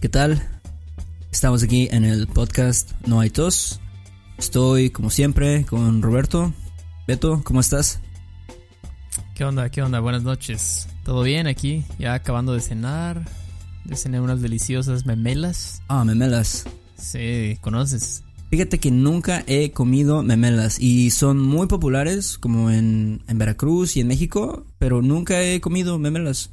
¿Qué tal? Estamos aquí en el podcast No hay tos. Estoy como siempre con Roberto. Beto, ¿cómo estás? ¿Qué onda? ¿Qué onda? Buenas noches. ¿Todo bien aquí? Ya acabando de cenar. De cenar unas deliciosas memelas. Ah, memelas. Sí, ¿conoces? Fíjate que nunca he comido memelas y son muy populares como en, en Veracruz y en México, pero nunca he comido memelas.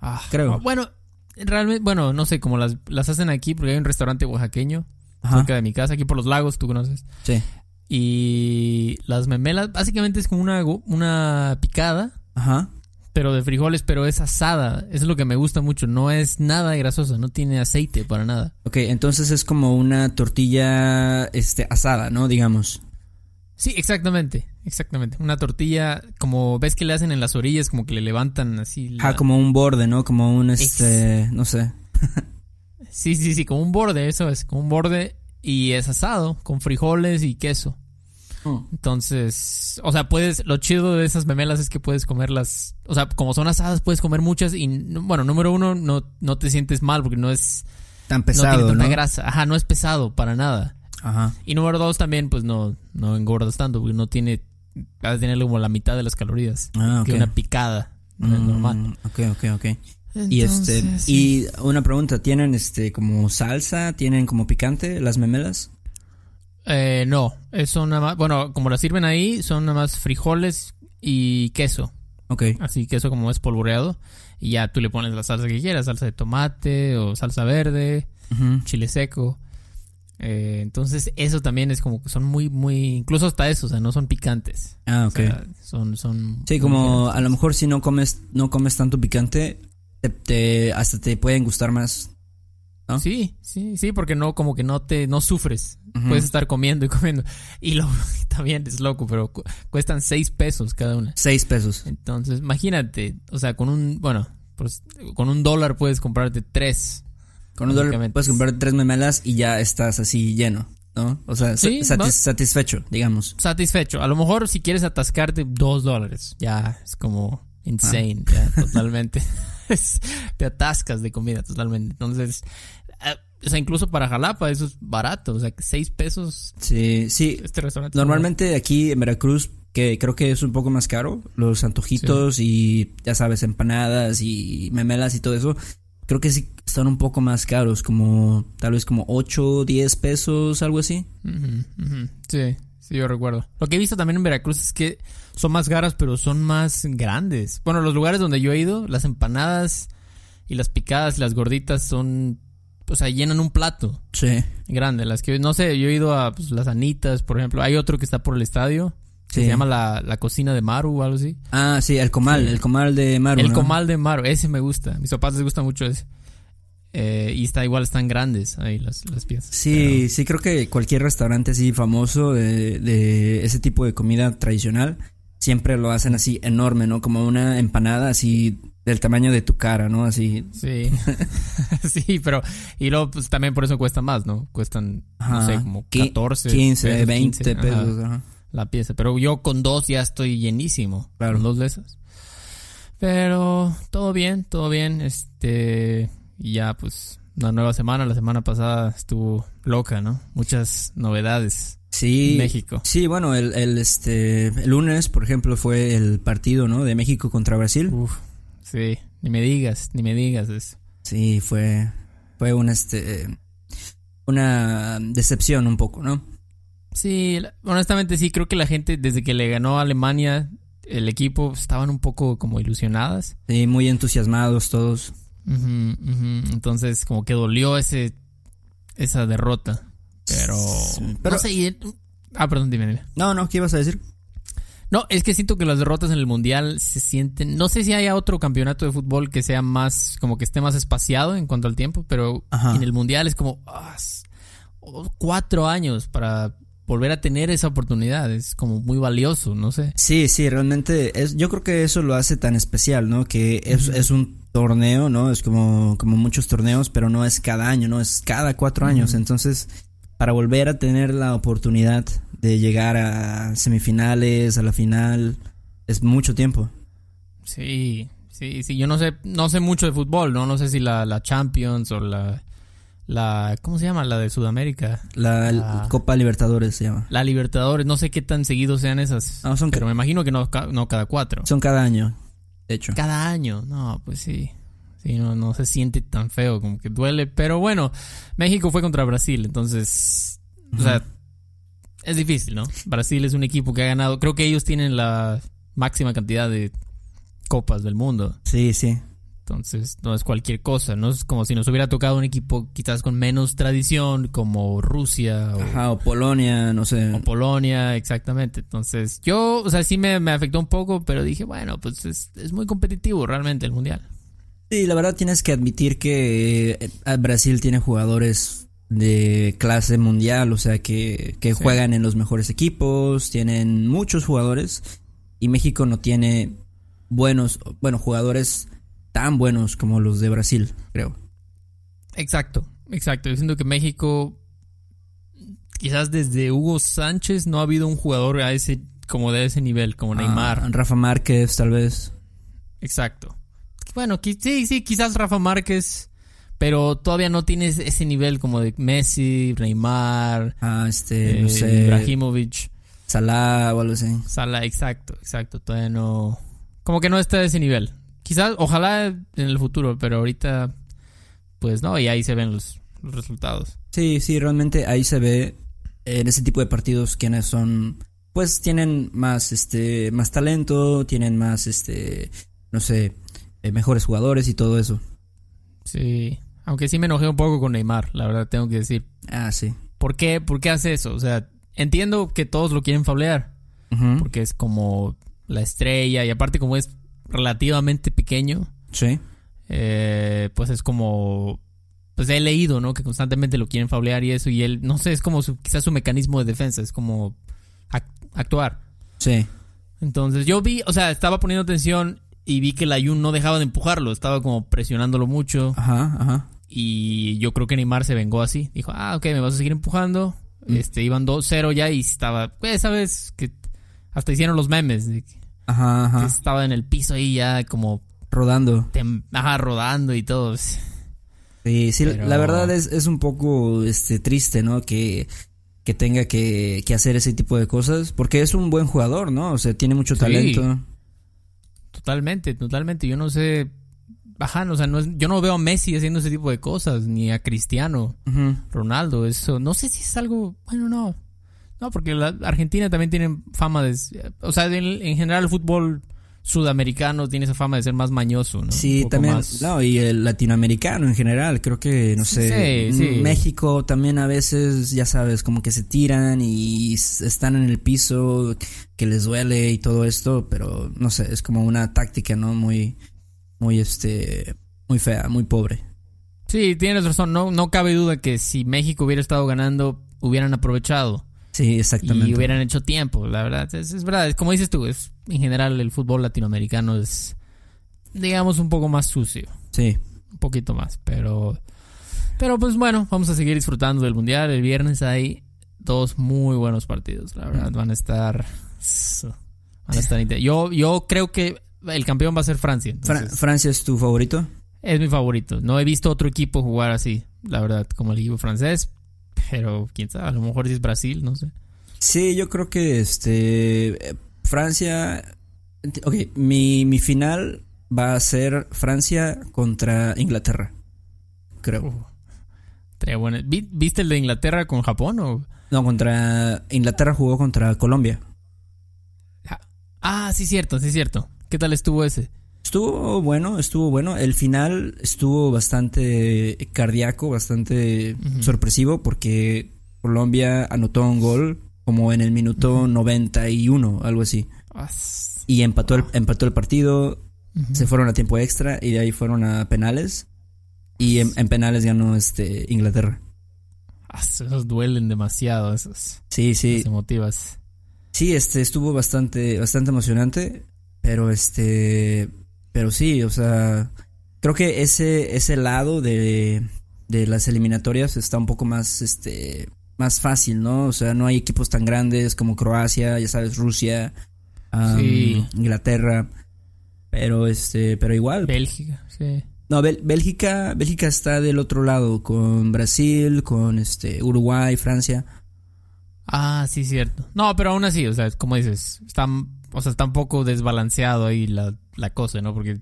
Ah, Creo. Bueno, realmente, bueno, no sé cómo las, las hacen aquí porque hay un restaurante oaxaqueño Ajá. cerca de mi casa, aquí por los lagos, tú conoces. Sí. Y las memelas, básicamente es como una, una picada, Ajá. pero de frijoles, pero es asada. Eso es lo que me gusta mucho. No es nada grasosa, no tiene aceite para nada. Ok, entonces es como una tortilla este, asada, ¿no? Digamos. Sí, exactamente, exactamente. Una tortilla, como ves que le hacen en las orillas, como que le levantan así. la- Ah, como un borde, ¿no? Como un, este, no sé. Sí, sí, sí, como un borde, eso es, como un borde y es asado, con frijoles y queso. Entonces, o sea, puedes, lo chido de esas memelas es que puedes comerlas, o sea, como son asadas, puedes comer muchas y, bueno, número uno, no, no te sientes mal porque no es, Tan no pesado, tiene ¿no? tanta grasa. Ajá, no es pesado para nada. Ajá. Y número dos también, pues no, no engordas tanto porque no tiene, vas a tener como la mitad de las calorías Ah, ok. que una picada no es Mm, normal. Ok, ok, ok. Y este, sí. y una pregunta, ¿tienen este como salsa? ¿Tienen como picante las memelas? Eh, no, eso nada más, bueno, como las sirven ahí, son nada más frijoles y queso. Ok. Así queso como es polvoreado. Y ya tú le pones la salsa que quieras, salsa de tomate o salsa verde, chile seco. Eh, entonces eso también es como que son muy, muy, incluso hasta eso, o sea, no son picantes. Ah, O ok. sea, son, son. sí, como a lo mejor si no comes, no comes tanto picante, te, te- hasta te pueden gustar más. ¿no? Sí, sí, sí, porque no, como que no te, no sufres. Puedes estar comiendo y comiendo. Y lo también es loco, pero cu- cuestan seis pesos cada una. Seis pesos. Entonces, imagínate, o sea, con un, bueno, pues con un dólar puedes comprarte tres. Con un dólar puedes comprar tres memelas y ya estás así lleno, ¿no? O sea, Sí, satis- satisfecho, digamos. Satisfecho. A lo mejor si quieres atascarte, dos dólares. Ya es como insane, Ah. ya totalmente. Es- te atascas de comida totalmente. Entonces, ah, o sea, incluso para Jalapa eso es barato. O sea, que seis pesos Sí, sí. este restaurante. Normalmente aquí en Veracruz, que creo que es un poco más caro, los antojitos y ya sabes, empanadas y memelas y todo eso, creo que sí están un poco más caros, como tal vez como 8, 10 pesos, algo así. Sí, sí, yo recuerdo. Lo que he visto también en Veracruz es que son más caras, pero son más grandes. Bueno, los lugares donde yo he ido, las empanadas y las picadas y las gorditas son, o sea, llenan un plato Sí. grande. Las que, no sé, yo he ido a pues, las Anitas, por ejemplo. Hay otro que está por el estadio, Sí. se llama la, la cocina de Maru o algo así. Ah, sí, el comal, Sí. el comal de Maru. el ¿no? comal de Maru, ese me gusta. A mis papás les gusta mucho ese. Eh, y está igual, están grandes ahí las, las piezas. Sí, sí, creo que cualquier restaurante así famoso de, de ese tipo de comida tradicional siempre lo hacen así enorme, ¿no? Como una empanada así del tamaño de tu cara, ¿no? Así. Sí. sí, pero. Y luego, pues también por eso cuesta más, ¿no? Cuestan, no sé, como Qui- 14. 15, pesos, 20 15, ajá, pesos. ajá. La pieza. Pero yo con dos ya estoy llenísimo. Claro. Con dos de esas. Pero todo bien, todo bien. Este. Y ya, pues. Una nueva semana. La semana pasada estuvo loca, ¿no? Muchas novedades Sí. en México. Sí, bueno, el, el, este, el lunes, por ejemplo, fue el partido, ¿no? De México contra Brasil. Uf. Sí. Ni me digas, ni me digas eso. Sí, fue, fue un, este, una decepción un poco, ¿no? Sí, honestamente sí, creo que la gente desde que le ganó a Alemania el equipo estaban un poco como ilusionadas. Sí, muy entusiasmados todos. Entonces como que dolió ese esa derrota. Pero, pero- no sé, y- ah, perdón, dime, dime. No, no, ¿qué ibas a decir? No, es que siento que las derrotas en el mundial se sienten, no sé si haya otro campeonato de fútbol que sea más como que esté más espaciado en cuanto al tiempo, pero Ajá. en el mundial es como ah, oh, cuatro años para volver a tener esa oportunidad, es como muy valioso, no sé. Sí, sí, realmente es, yo creo que eso lo hace tan especial, ¿no? Que es, es un torneo, ¿no? Es como, como muchos torneos, pero no es cada año, ¿no? Es cada cuatro años. Entonces, para volver a tener la oportunidad de llegar a semifinales, a la final, es mucho tiempo. Sí, sí, sí, yo no sé, no sé mucho de fútbol, ¿no? No sé si la, la Champions o la la ¿cómo se llama? La de Sudamérica. La, La- Copa Libertadores se llama. La Libertadores, no sé qué tan seguidos sean esas. Ah, son, pero me imagino que no, no cada cuatro. son cada año, de hecho. Cada año, no, pues sí. Sí, no, no se siente tan feo, como que duele. Pero bueno, México fue contra Brasil, entonces, o sea, es difícil, ¿no? Brasil es un equipo que ha ganado, creo que ellos tienen la máxima cantidad de copas del mundo. Sí, sí. Entonces, no es cualquier cosa, no es como si nos hubiera tocado un equipo quizás con menos tradición, como Rusia o, Ajá, o Polonia, no sé. o Polonia, exactamente. Entonces, yo, o sea, sí me, me afectó un poco, pero dije, bueno, pues es, es muy competitivo realmente el mundial. Sí, la verdad tienes que admitir que eh, Brasil tiene jugadores de clase mundial, o sea, que, que Sí. juegan en los mejores equipos, tienen muchos jugadores y México no tiene buenos, bueno, jugadores tan buenos como los de Brasil, creo. Exacto, exacto. Yo siento que México, quizás desde Hugo Sánchez no ha habido un jugador a ese, como de ese nivel, como Neymar. Ah, Rafa Márquez, tal vez. Exacto. Bueno, sí, sí, quizás Rafa Márquez, pero todavía no tienes ese nivel como de Messi, Neymar, Ah, este, no eh, sé, Ibrahimovic, Salah o algo así. Salah, exacto, exacto. Todavía no, como que no está a ese nivel. Quizás, ojalá en el futuro, pero ahorita, pues no, y ahí se ven los, los resultados. Sí, sí, realmente ahí se ve en ese tipo de partidos quienes son, pues tienen más, este, más talento, tienen más, este, no sé, eh, mejores jugadores y todo eso. Sí, aunque sí me enojé un poco con Neymar, la verdad tengo que decir. Ah, sí. ¿Por qué? ¿Por qué hace eso? O sea, entiendo que todos lo quieren fablear, porque es como la estrella y aparte como es relativamente pequeño, Sí. eh, pues es como... Pues he leído, ¿no? Que constantemente lo quieren fablear y eso, y él, no sé, es como su, quizás su mecanismo de defensa, es como ac- actuar. Sí. Entonces yo vi, o sea, estaba poniendo atención y vi que la Jun no dejaba de empujarlo, estaba como presionándolo mucho. Ajá, ajá. Y yo creo que Neymar se vengó así. Dijo, ah, ok, me vas a seguir empujando. Mm. Este, iban 2-0 ya y estaba, pues, sabes, que hasta hicieron los memes de que Ajá, que estaba en el piso ahí ya como, Rodando. ajá, rodando y todo. Sí, sí, Pero- la verdad es, es un poco, este, triste, ¿no? Que, que tenga que, que hacer ese tipo de cosas, porque es un buen jugador, ¿no? O sea, tiene mucho Sí. talento. Totalmente, totalmente. Yo no sé, ajá, o sea, no es- yo no veo a Messi haciendo ese tipo de cosas, ni a Cristiano. Ronaldo, eso. No sé si es algo, bueno, no. No, porque la Argentina también tiene fama de, o sea, en, en general el fútbol sudamericano tiene esa fama de ser más mañoso, ¿no? Sí, también, más- no, y el latinoamericano en general, creo que, no sé, Sí, sí. México también a veces, ya sabes, como que se tiran y están en el piso, que les duele y todo esto, pero no sé, es como una táctica, ¿no? Muy, muy, este, muy fea, muy pobre. Sí, tienes razón. No, no cabe duda que si México hubiera estado ganando, hubieran aprovechado Sí, exactamente. y hubieran hecho tiempo. La verdad, es, es verdad. Es como dices tú, es, en general el fútbol latinoamericano es, digamos, un poco más sucio. Sí, Un poquito más. Pero, pero pues bueno, vamos a seguir disfrutando del Mundial. El viernes hay dos muy buenos partidos. La verdad, van a estar... Van a estar yo, yo creo que el campeón va a ser Francia. Fra- ¿Francia es tu favorito? es mi favorito. No he visto otro equipo jugar así, la verdad, como el equipo francés. Pero quién sabe, a lo mejor si es Brasil, no sé. Sí, yo creo que este Francia Ok, mi, mi final va a ser Francia contra Inglaterra. Creo. Uh, estaría bueno. ¿Vi- ¿Viste el de Inglaterra con Japón o...? No, contra Inglaterra jugó contra Colombia. Ah, sí, cierto, sí, cierto. ¿Qué tal estuvo ese? Estuvo bueno, estuvo bueno. El final estuvo bastante cardíaco, bastante sorpresivo porque Colombia anotó un gol como en el minuto 91, algo así. Y empató el, empató el partido, se fueron a tiempo extra y de ahí fueron a penales. Y en, en penales ganó este Inglaterra. Esos duelen demasiado, esos, Sí, sí. esas emotivas. Sí, este estuvo bastante, bastante emocionante. Pero este. Pero sí, o sea. Creo que ese, ese lado de, de las eliminatorias está un poco más, este. más fácil, ¿no? O sea, no hay equipos tan grandes como Croacia, ya sabes, Rusia, Sí. Inglaterra. Pero este, pero igual. Bélgica, sí. No, Bélgica, Bélgica está del otro lado, con Brasil, con este Uruguay, Francia. Ah, sí, cierto. No, pero aún así, o sea, como dices, está, o sea, está un poco desbalanceado ahí la, la cosa, ¿no? Porque.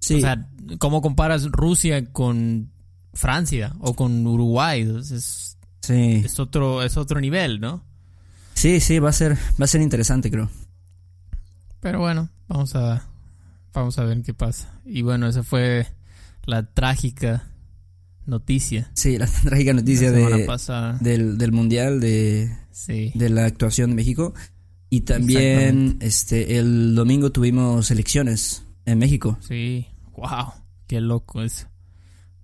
Sí. O sea, ¿cómo comparas Rusia con Francia o con Uruguay? Es, sí. Es otro, es otro nivel, ¿no? Sí, sí, va a ser, va a ser interesante, creo. Pero bueno, vamos a, vamos a ver qué pasa. Y bueno, esa fue la trágica noticia. Sí, la trágica noticia de, del, del, mundial de, de la actuación de México. Y también este el domingo tuvimos elecciones en México. Sí, wow, qué loco eso.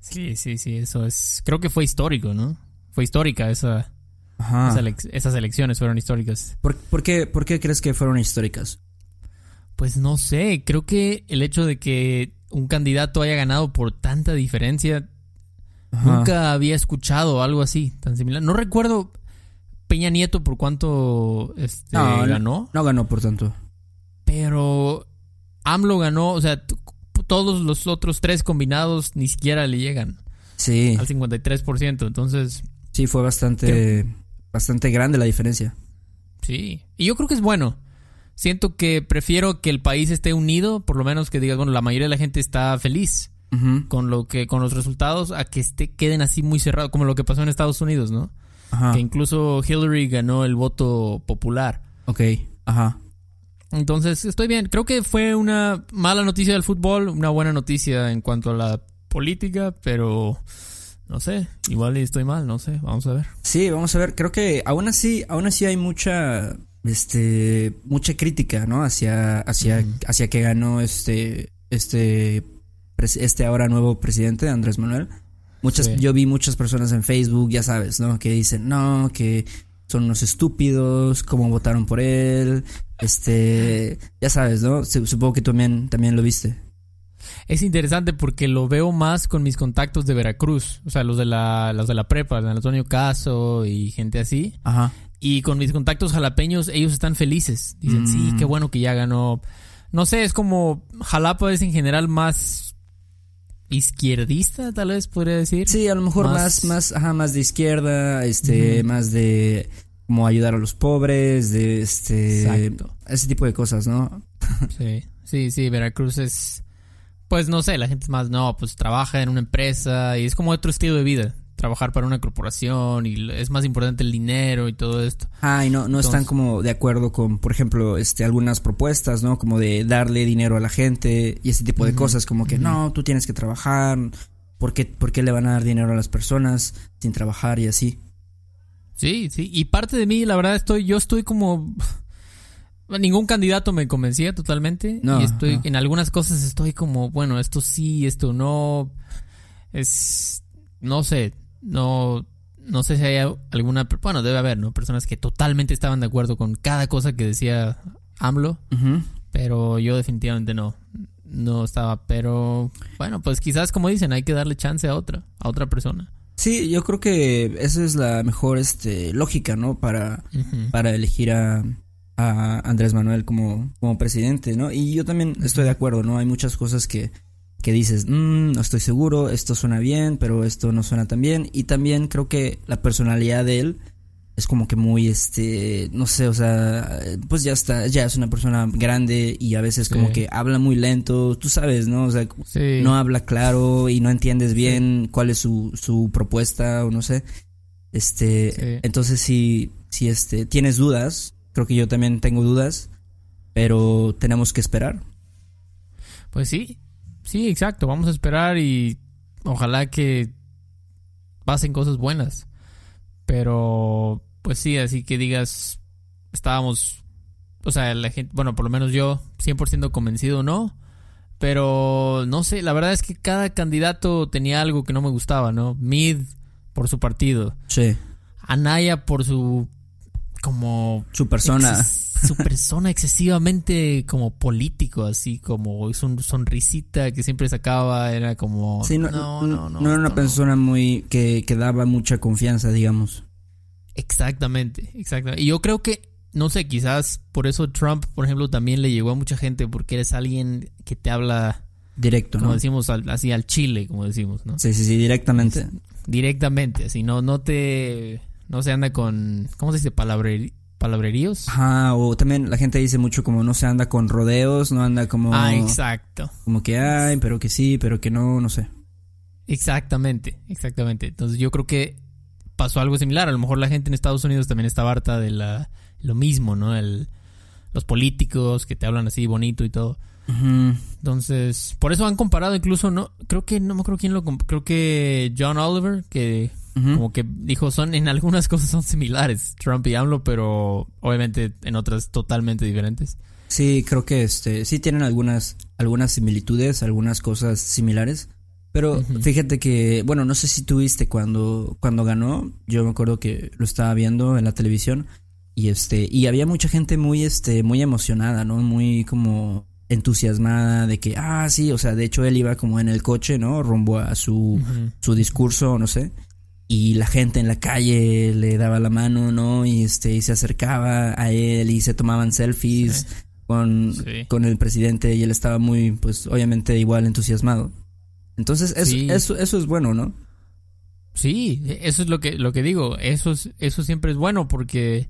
Sí, sí, sí, eso es. Creo que fue histórico, ¿no? Fue histórica esa. esas elecciones fueron históricas. ¿Por, por, qué, ¿Por qué crees que fueron históricas? Pues no sé, creo que el hecho de que un candidato haya ganado por tanta diferencia, nunca había escuchado algo así, tan similar. No recuerdo Peña Nieto por cuánto este, ganó. No ganó por tanto. Pero AMLO ganó, o sea, todos los otros tres combinados ni siquiera le llegan. Sí. Al 53%, entonces... Sí, fue bastante, bastante grande la diferencia. Sí, y yo creo que es bueno siento que prefiero que el país esté unido, por lo menos que digas, bueno, la mayoría de la gente está feliz con lo que con los resultados a que esté queden así muy cerrados como lo que pasó en Estados Unidos, ¿no? Ajá. Que incluso Hillary ganó el voto popular. Ok, ajá. Entonces, estoy bien. Creo que fue una mala noticia del fútbol, una buena noticia en cuanto a la política, pero no sé, igual estoy mal, no sé, vamos a ver. Sí, vamos a ver. Creo que aún así, aún así hay mucha este mucha crítica, ¿no? Hacia hacia hacia que ganó este este este ahora nuevo presidente Andrés Manuel. Muchas yo vi muchas personas en Facebook, ya sabes, ¿no? Que dicen, "No, que son unos estúpidos, cómo votaron por él." Este, ya sabes, ¿no? Supongo que tú también también lo viste. Es interesante porque lo veo más con mis contactos de Veracruz, o sea, los de la los de la prepa, de Antonio Caso y gente así. Ajá. Y con mis contactos jalapeños, ellos están felices. Dicen, sí, qué mm. bueno que ya ganó. No sé, es como Jalapa es en general más izquierdista, tal vez podría decir. Sí, a lo mejor más, más, ajá, más de izquierda, este, más de como ayudar a los pobres, de este, Exacto. ese tipo de cosas, ¿no? sí, sí, sí, Veracruz es, pues no sé, la gente es más, no, pues trabaja en una empresa y es como otro estilo de vida trabajar para una corporación y es más importante el dinero y todo esto. Ah, y no, no están como de acuerdo con, por ejemplo, este, algunas propuestas, ¿no? Como de darle dinero a la gente y ese tipo de cosas, como que no, tú tienes que trabajar, ¿por qué, ¿por qué le van a dar dinero a las personas sin trabajar y así? Sí, sí, y parte de mí, la verdad, estoy, yo estoy como... Ningún candidato me convencía totalmente. No, y estoy, en algunas cosas estoy como, bueno, esto sí, esto no. Es, no sé, no, no sé si hay alguna, bueno, debe haber, ¿no? Personas que totalmente estaban de acuerdo con cada cosa que decía AMLO, pero yo definitivamente no, no estaba, pero bueno, pues quizás como dicen, hay que darle chance a otra, a otra persona. Sí, yo creo que esa es la mejor este, lógica, ¿no? Para, para elegir a, a Andrés Manuel como, como presidente, ¿no? Y yo también estoy de acuerdo, ¿no? Hay muchas cosas que que dices, mmm, no estoy seguro, esto suena bien, pero esto no suena tan bien. Y también creo que la personalidad de él es como que muy, este, no sé, o sea, pues ya está, ya es una persona grande y a veces como que habla muy lento, tú sabes, ¿no? O sea, no habla claro y no entiendes bien cuál es su, su propuesta o no sé. Este, entonces si, si este, tienes dudas, creo que yo también tengo dudas, pero tenemos que esperar. Pues sí, Sí, exacto. Vamos a esperar y ojalá que pasen cosas buenas. Pero, pues sí, así que digas, estábamos, o sea, la gente, bueno, por lo menos yo, 100% convencido, no. Pero, no sé, la verdad es que cada candidato tenía algo que no me gustaba, ¿no? Mid por su partido. Sí. Anaya por su, como... Su persona su persona excesivamente como político, así como es un sonrisita que siempre sacaba, era como... Sí, no, no, no, no, era una persona muy... Que, que daba mucha confianza, digamos. Exactamente, exactamente. Y yo creo que, no sé, quizás por eso Trump, por ejemplo, también le llegó a mucha gente porque eres alguien que te habla Directo, como ¿no? decimos al- así al chile, como decimos, ¿no? Sí, sí, sí, directamente. Directamente, así no no te no se anda con ¿cómo se dice? palabrerí- palabreríos. Ajá, o también la gente dice mucho como no se anda con rodeos, no anda como, Ah, exacto. como que ay, pero que sí, pero que no, no sé. Exactamente, exactamente. Entonces yo creo que pasó algo similar. A lo mejor la gente en Estados Unidos también estaba harta de la, lo mismo, ¿no? El, los políticos que te hablan así bonito y todo. Ujú. Entonces, por eso han comparado incluso, no, creo que, no me acuerdo quién lo, creo que John Oliver, que Como que dijo, son, en algunas cosas son similares, Trump y AMLO, pero obviamente en otras totalmente diferentes. Sí, creo que este sí tienen algunas algunas similitudes, algunas cosas similares, pero fíjate que bueno, no sé si tuviste cuando cuando ganó, yo me acuerdo que lo estaba viendo en la televisión y este y había mucha gente muy este muy emocionada, ¿no? Muy como entusiasmada de que ah, sí, o sea, de hecho él iba como en el coche, ¿no? rumbo a su su discurso, no sé. Y la gente en la calle le daba la mano, ¿no? Y este, y se acercaba a él y se tomaban selfies Sí. con, Sí. con el presidente y él estaba muy, pues, obviamente igual entusiasmado. Entonces, eso, Sí. eso, eso es bueno, ¿no? Sí, eso es lo que, lo que digo. Eso, es- eso siempre es bueno porque.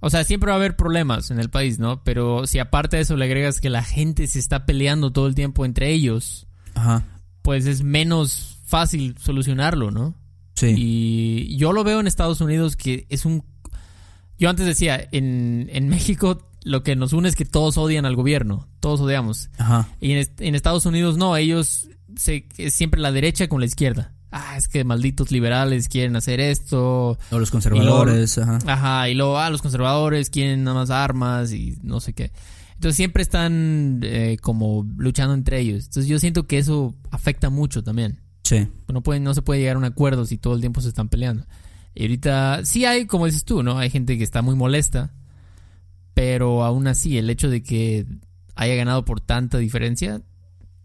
O sea, siempre va a haber problemas en el país, ¿no? Pero si aparte de eso le agregas que la gente se está peleando todo el tiempo entre ellos, Ajá. pues es menos fácil solucionarlo, ¿no? Sí. Y yo lo veo en Estados Unidos que es un... Yo antes decía, en, en México lo que nos une es que todos odian al gobierno, todos odiamos. Ajá. Y en Estados Unidos no, ellos se, es siempre la derecha con la izquierda. Ah, es que malditos liberales quieren hacer esto. O los conservadores, ajá. Ajá, y luego, ah, los conservadores quieren nada más armas y no sé qué. Entonces siempre están eh, como luchando entre ellos. Entonces yo siento que eso afecta mucho también. Sí. No, pueden, no se puede llegar a un acuerdo si todo el tiempo se están peleando. Y ahorita sí hay, como dices tú, ¿no? Hay gente que está muy molesta. Pero aún así, el hecho de que haya ganado por tanta diferencia,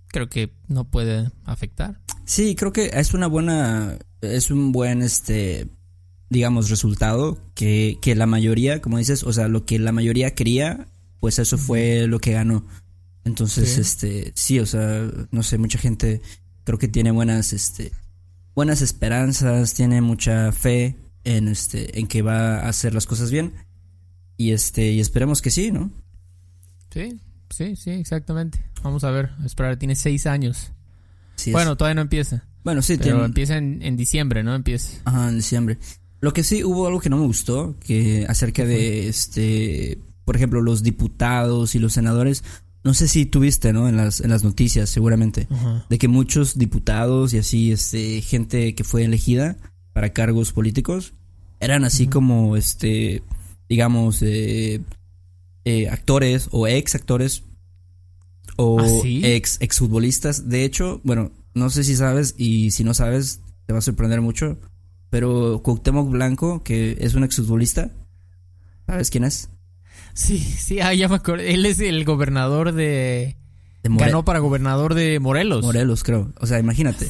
creo que no puede afectar. Sí, creo que es una buena, es un buen, este, digamos, resultado que, que la mayoría, como dices, o sea, lo que la mayoría quería, pues eso fue lo que ganó. Entonces, Sí. este, sí, o sea, no sé, mucha gente creo que tiene buenas, este, buenas esperanzas, tiene mucha fe en, este, en que va a hacer las cosas bien. Y este, y esperemos que sí, ¿no? Sí, sí, sí, exactamente. Vamos a ver, a esperar. Tiene seis años. Sí. Bueno, todavía no empieza. bueno, sí, Pero tiene, empieza en, en diciembre, ¿no? Empieza. Ajá, en diciembre. Lo que sí hubo algo que no me gustó, que acerca de este, por ejemplo, los diputados y los senadores, no sé si tuviste, ¿no? En las en las noticias, seguramente, de que muchos diputados y así este gente que fue elegida para cargos políticos eran así como este, digamos, eh, eh, actores o ex actores o ¿Ah, sí? ex exfutbolistas. De hecho, bueno, no sé si sabes y si no sabes te va a sorprender mucho, pero Cuauhtémoc Blanco, que es un exfutbolista, ¿sabes quién es? Sí, sí, ah, ya me acordé. Él es el gobernador de... Ganó para gobernador de Morelos. Morelos, creo. O sea, imagínate.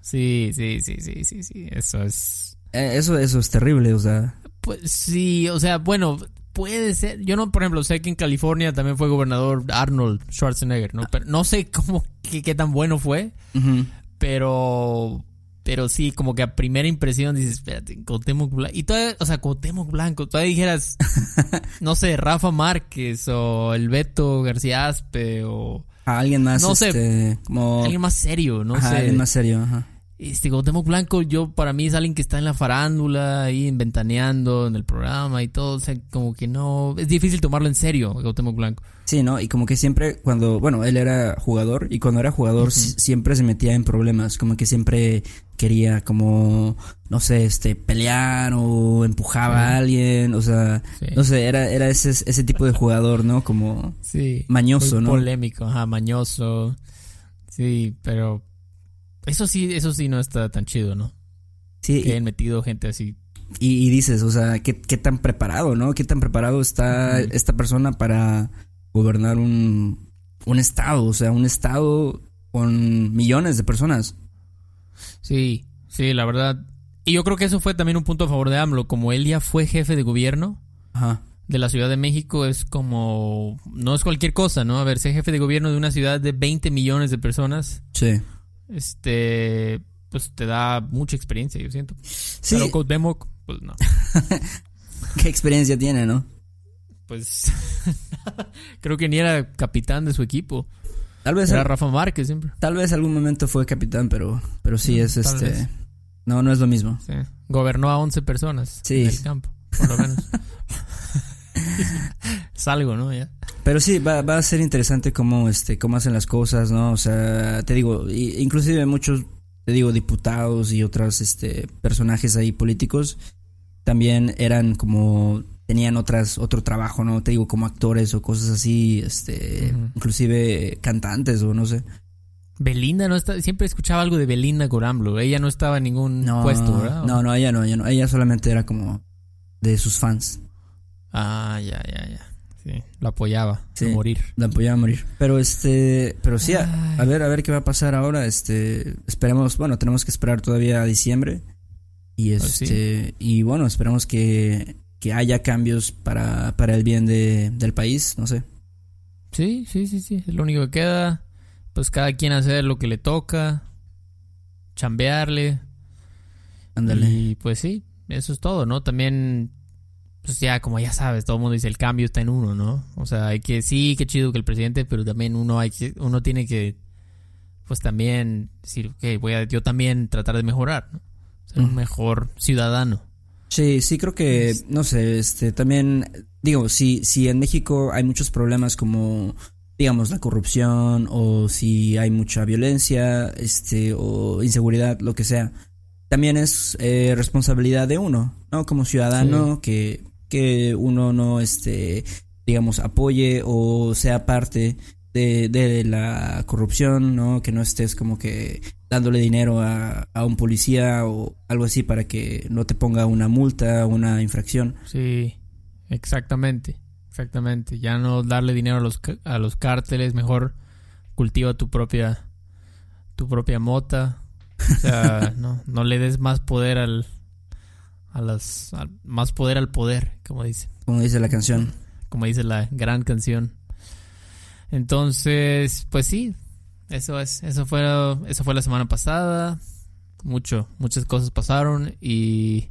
Sí, sí, sí, sí, sí, sí. Eso es... Eh, Eso, eso es terrible, o sea. Pues sí, o sea, bueno, puede ser. Yo no, por ejemplo, sé que en California también fue gobernador Arnold Schwarzenegger, ¿no? Pero no sé cómo, qué, qué tan bueno fue, pero... Pero sí, como que a primera impresión dices, espérate, Cuauhtémoc Blanco. Y todavía, o sea, Cuauhtémoc Blanco, todavía dijeras, no sé, Rafa Márquez o el Beto García Aspe o A alguien más, No sé. este, como alguien más serio, no ajá, sé. alguien más serio, ajá. Este Cuauhtémoc Blanco, yo para mí es alguien que está en la farándula, ahí ventaneando en el programa y todo, o sea, como que no, es difícil tomarlo en serio, Cuauhtémoc Blanco. Sí, ¿no? Y como que siempre cuando, bueno, él era jugador y cuando era jugador siempre se metía en problemas, como que siempre quería como, no sé, este, pelear o empujaba Sí. a alguien, o sea, Sí. no sé, era, era ese, ese tipo de jugador, ¿no? Como Sí. mañoso, muy ¿no? Polémico, ajá, mañoso. Sí, pero eso sí, eso sí no está tan chido, ¿no? Sí, Que hayan metido gente así. y, y dices, o sea, ¿qué, qué tan preparado, ¿no? ¿Qué tan preparado está esta persona para gobernar un, un estado? O sea, un estado con millones de personas. Sí, sí, la verdad. Y yo creo que eso fue también un punto a favor de AMLO, como él ya fue jefe de gobierno, Ajá. de la Ciudad de México es como... No es cualquier cosa, ¿no? A ver, ser jefe de gobierno de una ciudad de 20 millones de personas. Sí. Este... Pues te da mucha experiencia, yo siento. Sí. Pero Cuauhtémoc, pues no. ¿Qué experiencia tiene, no? Pues... creo que ni era capitán de su equipo. Tal vez, Era Rafa Márquez siempre. tal vez algún momento fue capitán, pero, pero sí es Mm, tal este. vez. No, no es lo mismo. Sí. Gobernó a 11 personas Sí. en el campo, por lo menos. es algo, ¿no? Ya. Pero sí, va, va a ser interesante cómo, este, cómo hacen las cosas, ¿no? O sea, te digo, inclusive muchos, te digo, diputados y otros, este, personajes ahí políticos también eran como, tenían otras, otro trabajo, ¿no? Te digo, como actores o cosas así, este, inclusive cantantes o no sé. Belinda no está, siempre escuchaba algo de Belinda Goramblo. Ella no estaba en ningún No, puesto, ¿verdad? no, no, ella no, ella no, ella solamente era como de sus fans. Ah, ya, ya, ya. Sí, lo apoyaba Sí. a morir. La apoyaba a morir. Pero este, pero sí, a, ver, a ver qué va a pasar ahora. Este, esperemos, bueno, tenemos que esperar todavía a diciembre. Y sí. este, y bueno, esperemos que, que haya cambios para, para el bien de, del país, no sé. Sí, sí, sí, sí. Es lo único que queda. Pues cada quien hacer lo que le toca. Chambearle. Ándale. Y pues sí, eso es todo, ¿no? También, pues ya, como ya sabes, todo el mundo dice el cambio está en uno, ¿no? O sea, hay que, sí, qué chido que el presidente, pero también uno hay que, uno tiene que, pues también decir, ok, voy a yo también tratar de mejorar, ¿no? Ser un mejor ciudadano. Sí, sí creo que, no sé, este, también, digo, si, si en México hay muchos problemas como, digamos, la corrupción, o si hay mucha violencia, este, o inseguridad, lo que sea, también es eh, responsabilidad de uno, ¿no? Como ciudadano, que, que uno no, este, digamos, apoye o sea parte de, de la corrupción, ¿no? Que no estés como que dándole dinero a, a un policía o algo así para que no te ponga una multa, una infracción. Sí, exactamente, exactamente. Ya no darle dinero a los, a los cárteles, mejor cultiva tu propia, tu propia mota. O sea, no, no le des más poder al, a las, más poder al poder, como dice, Como dice la canción. como dice la gran canción. Entonces, pues sí, eso es, eso fue, eso fue la semana pasada. Mucho, muchas cosas pasaron y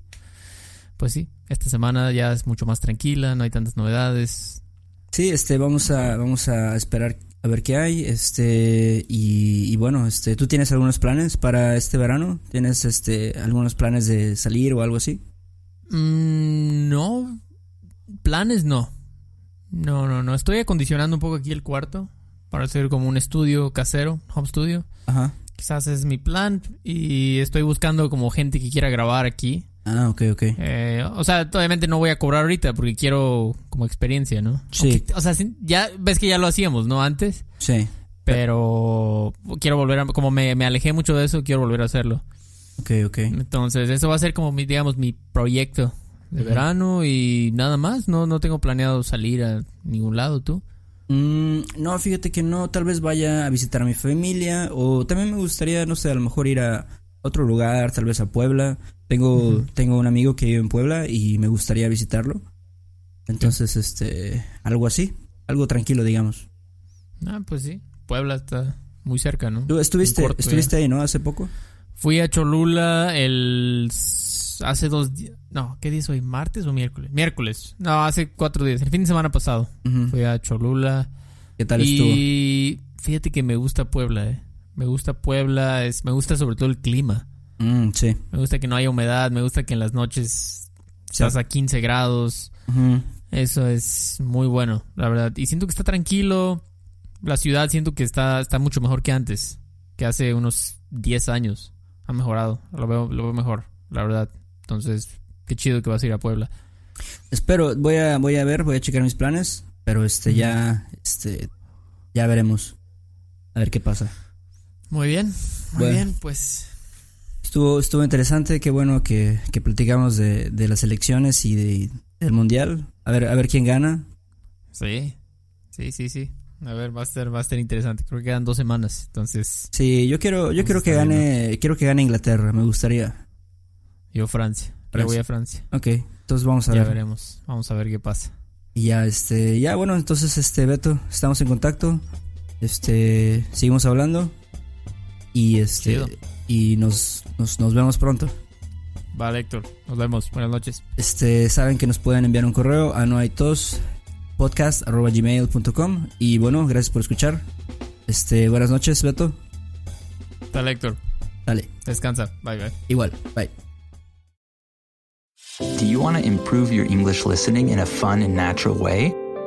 pues sí, esta semana ya es mucho más tranquila, no hay tantas novedades. Sí, este, vamos a, vamos a esperar a ver qué hay, este, y, y bueno, este, ¿tú tienes algunos planes para este verano? ¿Tienes, este, algunos planes de salir o algo así? Mm, no, planes no. No, no, no. Estoy acondicionando un poco aquí el cuarto para hacer como un estudio casero, home studio. Ajá. Quizás es mi plan y estoy buscando como gente que quiera grabar aquí. Ah, ok, ok. Eh, o sea, obviamente no voy a cobrar ahorita porque quiero como experiencia, ¿no? Sí. Aunque, o sea, ya ves que ya lo hacíamos, ¿no? Antes. Sí, Pero quiero volver a... Como me, me alejé mucho de eso, quiero volver a hacerlo. Ok, ok. Entonces, eso va a ser como mi, digamos, mi proyecto de verano y nada más. No, no tengo planeado salir a ningún lado, ¿tú? Mm, no, fíjate que no, tal vez vaya a visitar a mi familia o también me gustaría, no sé, a lo mejor ir a otro lugar, tal vez a Puebla. Tengo, tengo un amigo que vive en Puebla y me gustaría visitarlo. Entonces, este, algo así, algo tranquilo, digamos. Ah, pues sí. Puebla está muy cerca, ¿no? ¿Tú estuviste, corto, estuviste ahí, no? Hace poco. Fui a Cholula el... Hace dos días... No, ¿qué día es hoy? ¿Martes o miércoles? Miércoles. No, hace cuatro días. El fin de semana pasado. Fui a Cholula. ¿Qué tal estuvo? y fíjate que me gusta Puebla, eh. Me gusta Puebla, es, me gusta sobre todo el clima. Mm, sí. Me gusta que no haya humedad, me gusta que en las noches Sí. estás a 15 grados. Eso es muy bueno, la verdad. Y siento que está tranquilo. La ciudad siento que está, está mucho mejor que antes. Que hace unos 10 años. Ha mejorado. Lo veo, lo veo mejor, la verdad. Entonces, qué chido que vas a ir a Puebla. Espero, voy a, voy a ver, voy a checar mis planes, pero este, ya, este, ya veremos. A ver qué pasa. Muy bien, muy Bueno. bien, pues. Estuvo, estuvo interesante, qué bueno que, que platicamos de, de las elecciones y de, del mundial. A ver, a ver quién gana. Sí, sí, sí, sí. A ver, va a estar, va a estar interesante. Creo que quedan dos semanas. Entonces, Sí, yo quiero, yo quiero que gane, quiero que gane Inglaterra, me gustaría. yo Francia. Le voy a Francia. Ok, entonces vamos a Ya ver. veremos. Vamos a ver qué pasa. Y ya, este, ya, bueno, entonces, este, Beto, estamos en contacto. Este, seguimos hablando. Y este, Chido. y nos, nos, nos vemos pronto. Vale, Héctor. Nos vemos. Buenas noches. Este, saben que nos pueden enviar un correo a noaitos podcast@gmail.com y bueno, gracias por escuchar. Este, buenas noches, Beto. Dale, Héctor. Dale, Descansa. Bye, bye. igual, bye. Do you want to improve your English listening in a fun and natural way?